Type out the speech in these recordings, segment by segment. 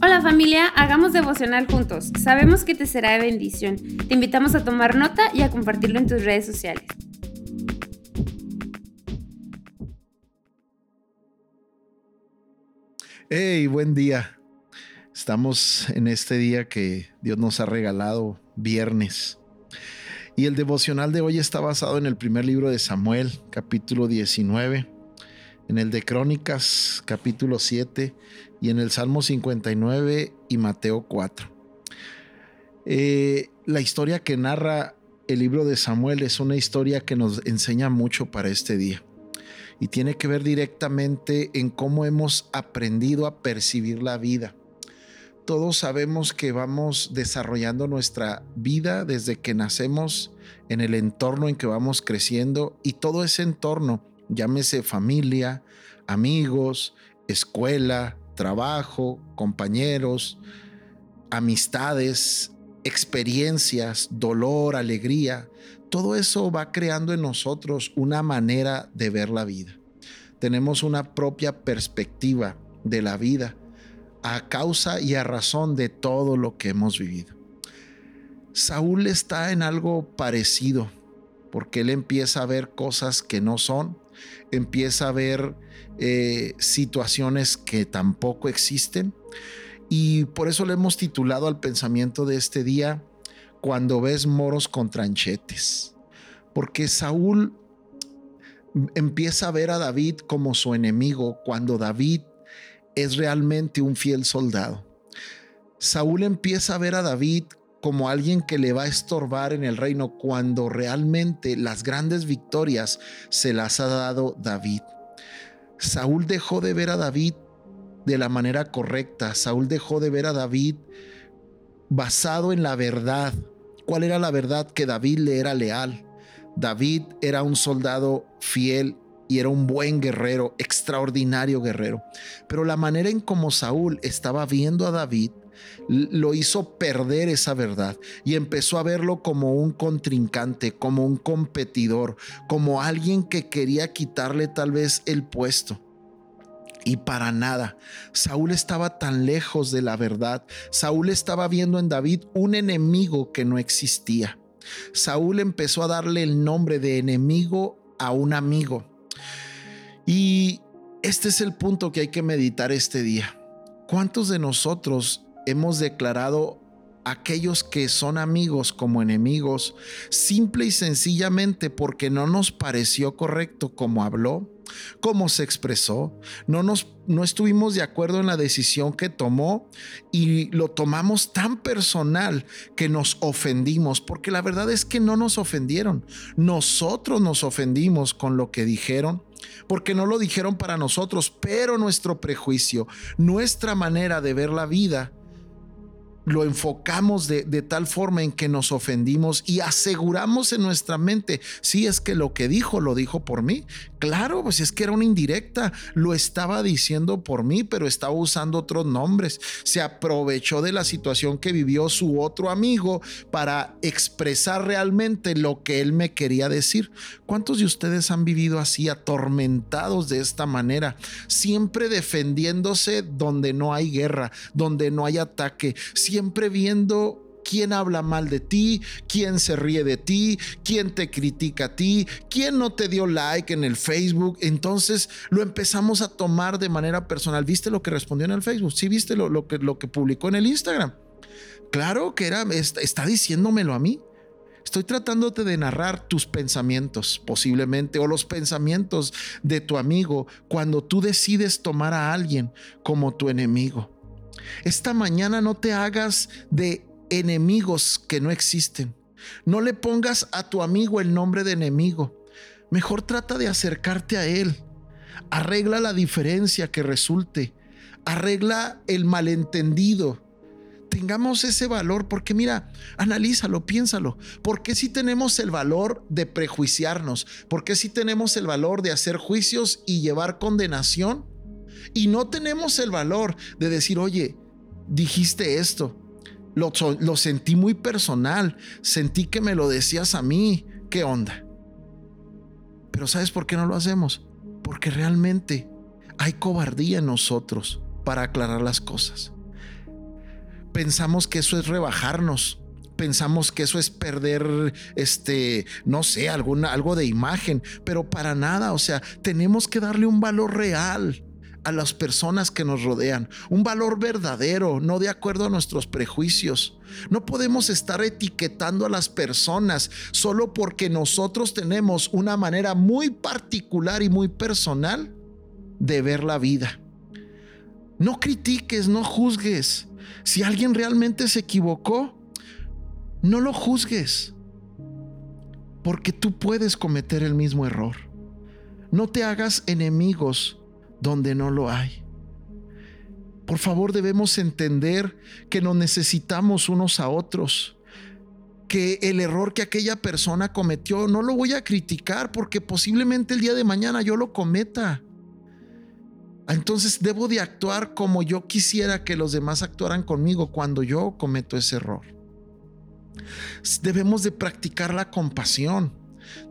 Hola familia, hagamos devocional juntos. Sabemos que te será de bendición. Te invitamos a tomar nota y a compartirlo en tus redes sociales. Hey, buen día. Estamos en este día que Dios nos ha regalado, viernes. Y el devocional de hoy está basado en el primer libro de Samuel, capítulo 19 en el de Crónicas capítulo 7 y en el Salmo 59 y Mateo 4. Eh, la historia que narra el libro de Samuel es una historia que nos enseña mucho para este día y tiene que ver directamente en cómo hemos aprendido a percibir la vida. Todos sabemos que vamos desarrollando nuestra vida desde que nacemos en el entorno en que vamos creciendo y todo ese entorno llámese familia, amigos, escuela, trabajo, compañeros, amistades, experiencias, dolor, alegría, todo eso va creando en nosotros una manera de ver la vida. Tenemos una propia perspectiva de la vida a causa y a razón de todo lo que hemos vivido. Saúl está en algo parecido, porque él empieza a ver cosas que no son, empieza a ver eh, situaciones que tampoco existen. Y por eso le hemos titulado al pensamiento de este día, cuando ves moros con tranchetes. Porque Saúl empieza a ver a David como su enemigo cuando David es realmente un fiel soldado. Saúl empieza a ver a David como alguien que le va a estorbar en el reino cuando realmente las grandes victorias se las ha dado David. Saúl dejó de ver a David de la manera correcta. Saúl dejó de ver a David basado en la verdad. ¿Cuál era la verdad? Que David le era leal. David era un soldado fiel y era un buen guerrero, extraordinario guerrero. Pero la manera en como Saúl estaba viendo a David lo hizo perder esa verdad y empezó a verlo como un contrincante, como un competidor, como alguien que quería quitarle tal vez el puesto. Y para nada, Saúl estaba tan lejos de la verdad. Saúl estaba viendo en David un enemigo que no existía. Saúl empezó a darle el nombre de enemigo a un amigo. Y este es el punto que hay que meditar este día. ¿Cuántos de nosotros hemos declarado aquellos que son amigos como enemigos, simple y sencillamente porque no nos pareció correcto como habló, como se expresó, no nos no estuvimos de acuerdo en la decisión que tomó y lo tomamos tan personal que nos ofendimos, porque la verdad es que no nos ofendieron, nosotros nos ofendimos con lo que dijeron porque no lo dijeron para nosotros, pero nuestro prejuicio, nuestra manera de ver la vida lo enfocamos de, tal forma en que nos ofendimos y aseguramos en nuestra mente, si es que lo que dijo lo dijo por mí. Claro, pues es que era una indirecta, lo estaba diciendo por mí, pero estaba usando otros nombres. Se aprovechó de la situación que vivió su otro amigo para expresar realmente lo que él me quería decir. ¿Cuántos de ustedes han vivido así, atormentados de esta manera, siempre defendiéndose donde no hay guerra, donde no hay ataque, viendo quién habla mal de ti, quién se ríe de ti, quién te critica a ti, quién no te dio like en el Facebook. Entonces lo empezamos a tomar de manera personal. ¿Viste lo que respondió en el Facebook? ¿Sí viste lo, que, lo que publicó en el Instagram? Claro que era, está diciéndomelo a mí. Estoy tratándote de narrar tus pensamientos, posiblemente, o los pensamientos de tu amigo cuando tú decides tomar a alguien como tu enemigo. Esta mañana no te hagas de enemigos que no existen. No le pongas a tu amigo el nombre de enemigo. Mejor trata de acercarte a él. Arregla la diferencia que resulte. Arregla el malentendido. Tengamos ese valor, porque mira, analízalo, piénsalo. ¿Por qué si tenemos el valor de prejuiciarnos? ¿Por qué si tenemos el valor de hacer juicios y llevar condenación? Y no tenemos el valor de decir, oye, dijiste esto, lo, sentí muy personal, sentí que me lo decías a mí, ¿qué onda? Pero ¿sabes por qué no lo hacemos? Porque realmente hay cobardía en nosotros para aclarar las cosas. pensamos que eso es rebajarnos. Pensamos que eso es perder, este, no sé, alguna, algo de imagen, pero para nada. O sea, tenemos que darle un valor real a las personas que nos rodean, un valor verdadero, no de acuerdo a nuestros prejuicios. No podemos estar etiquetando a las personas solo porque nosotros tenemos una manera muy particular y muy personal de ver la vida. No critiques, no juzgues. Si alguien realmente se equivocó, no lo juzgues, porque tú puedes cometer el mismo error. No te hagas enemigos donde no lo hay. Por favor, debemos entender que nos necesitamos unos a otros que el error que aquella persona cometió no lo voy a criticar porque posiblemente el día de mañana yo lo cometa. Entonces debo de actuar como yo quisiera que los demás actuaran conmigo cuando yo cometo ese error. Debemos de practicar la compasión.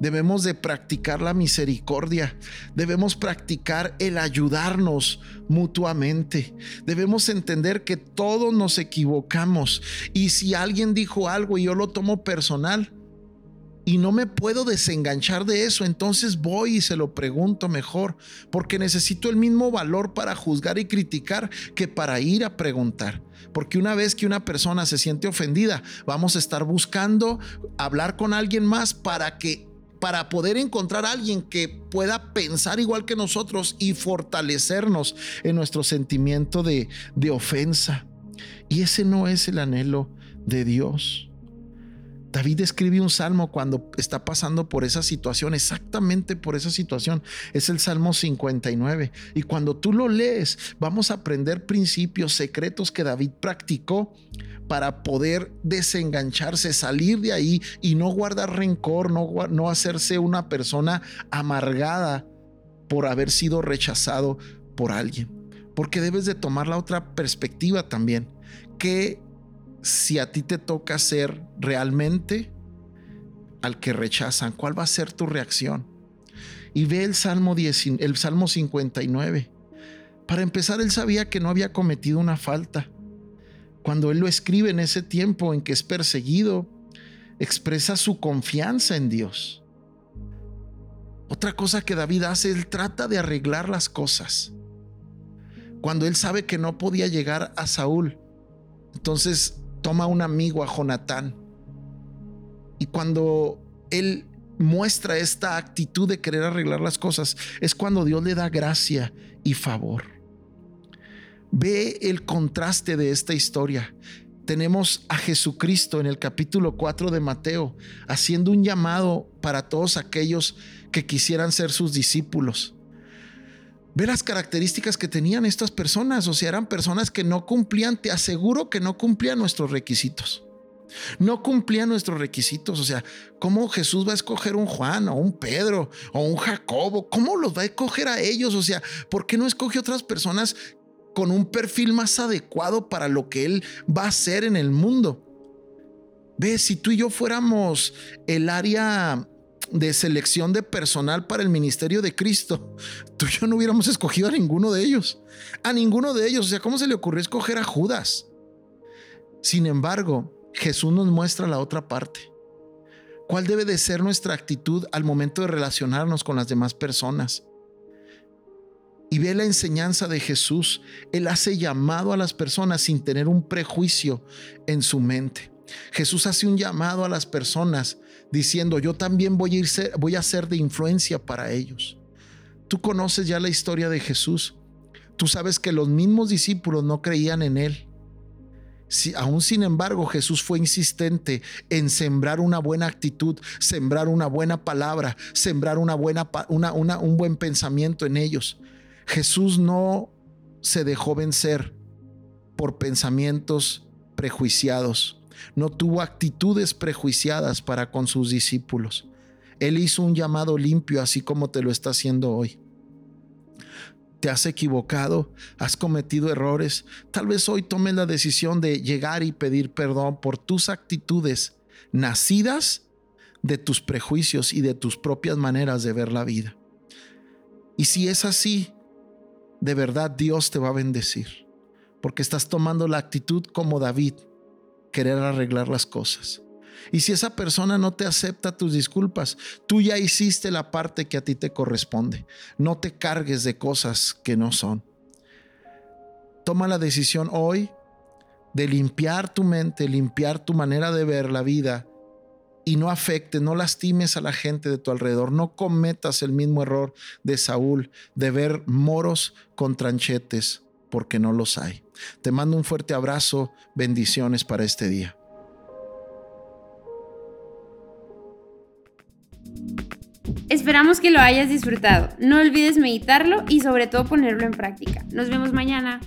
Debemos de practicar la misericordia. Debemos practicar el ayudarnos mutuamente. Debemos entender que todos nos equivocamos. Y si alguien dijo algo y yo lo tomo personal, y no me puedo desenganchar de eso, entonces voy y se lo pregunto mejor, porque necesito el mismo valor para juzgar y criticar que para ir a preguntar. Porque una vez que una persona se siente ofendida, vamos a estar buscando hablar con alguien más para que para poder encontrar a alguien que pueda pensar igual que nosotros y fortalecernos en nuestro sentimiento de, de ofensa. Y ese no es el anhelo de Dios. David escribe un salmo cuando está pasando por esa situación, exactamente por esa situación. Es el Salmo 59. Y cuando tú lo lees, vamos a aprender principios secretos que David practicó para poder desengancharse, salir de ahí y no guardar rencor, no, no hacerse una persona amargada por haber sido rechazado por alguien. Porque debes de tomar la otra perspectiva también. que si a ti te toca ser realmente al que rechazan, ¿cuál va a ser tu reacción? Y ve el Salmo, 10, el Salmo 59. Para empezar, él sabía que no había cometido una falta. Cuando él lo escribe en ese tiempo en que es perseguido, expresa su confianza en Dios. Otra cosa que David hace, él trata de arreglar las cosas. Cuando él sabe que no podía llegar a Saúl, entonces toma un amigo a Jonatán. Y cuando él muestra esta actitud de querer arreglar las cosas, es cuando Dios le da gracia y favor. Ve el contraste de esta historia. Tenemos a Jesucristo en el capítulo 4 de Mateo haciendo un llamado para todos aquellos que quisieran ser sus discípulos. Ve las características que tenían estas personas, o sea, eran personas que no cumplían, te aseguro que no cumplían nuestros requisitos. No cumplían nuestros requisitos, o sea, ¿cómo Jesús va a escoger un Juan o un Pedro o un Jacobo? ¿Cómo los va a escoger a ellos? O sea, ¿por qué no escoge otras personas con un perfil más adecuado para lo que Él va a hacer en el mundo? Ve, si tú y yo fuéramos el área de selección de personal para el ministerio de Cristo, tú y yo no hubiéramos escogido a ninguno de ellos. A ninguno de ellos. O sea, ¿cómo se le ocurrió escoger a Judas? Sin embargo, Jesús nos muestra la otra parte. ¿Cuál debe de ser nuestra actitud al momento de relacionarnos con las demás personas? Y ve la enseñanza de Jesús. Él hace llamado a las personas sin tener un prejuicio en su mente. Jesús hace un llamado a las personas diciendo, yo también voy a, ir, voy a ser de influencia para ellos. Tú conoces ya la historia de Jesús. Tú sabes que los mismos discípulos no creían en él. Si, aún sin embargo, Jesús fue insistente en sembrar una buena actitud, sembrar una buena palabra, sembrar una buena, una, un buen pensamiento en ellos. Jesús no se dejó vencer por pensamientos prejuiciados no tuvo actitudes prejuiciadas para con sus discípulos. Él hizo un llamado limpio así como te lo está haciendo hoy. Te has equivocado, has cometido errores. Tal vez hoy tomes la decisión de llegar y pedir perdón por tus actitudes nacidas de tus prejuicios y de tus propias maneras de ver la vida. Y si es así, de verdad Dios te va a bendecir porque estás tomando la actitud como David, querer arreglar las cosas. Y si esa persona no te acepta tus disculpas, tú ya hiciste la parte que a ti te corresponde. No te cargues de cosas que no son. Toma la decisión hoy de limpiar tu mente, limpiar tu manera de ver la vida y no afecte, no lastimes a la gente de tu alrededor, no cometas el mismo error de Saúl de ver moros con tranchetes, porque no los hay. Te mando un fuerte abrazo, bendiciones para este día. Esperamos que lo hayas disfrutado. No olvides meditarlo y sobre todo ponerlo en práctica. Nos vemos mañana.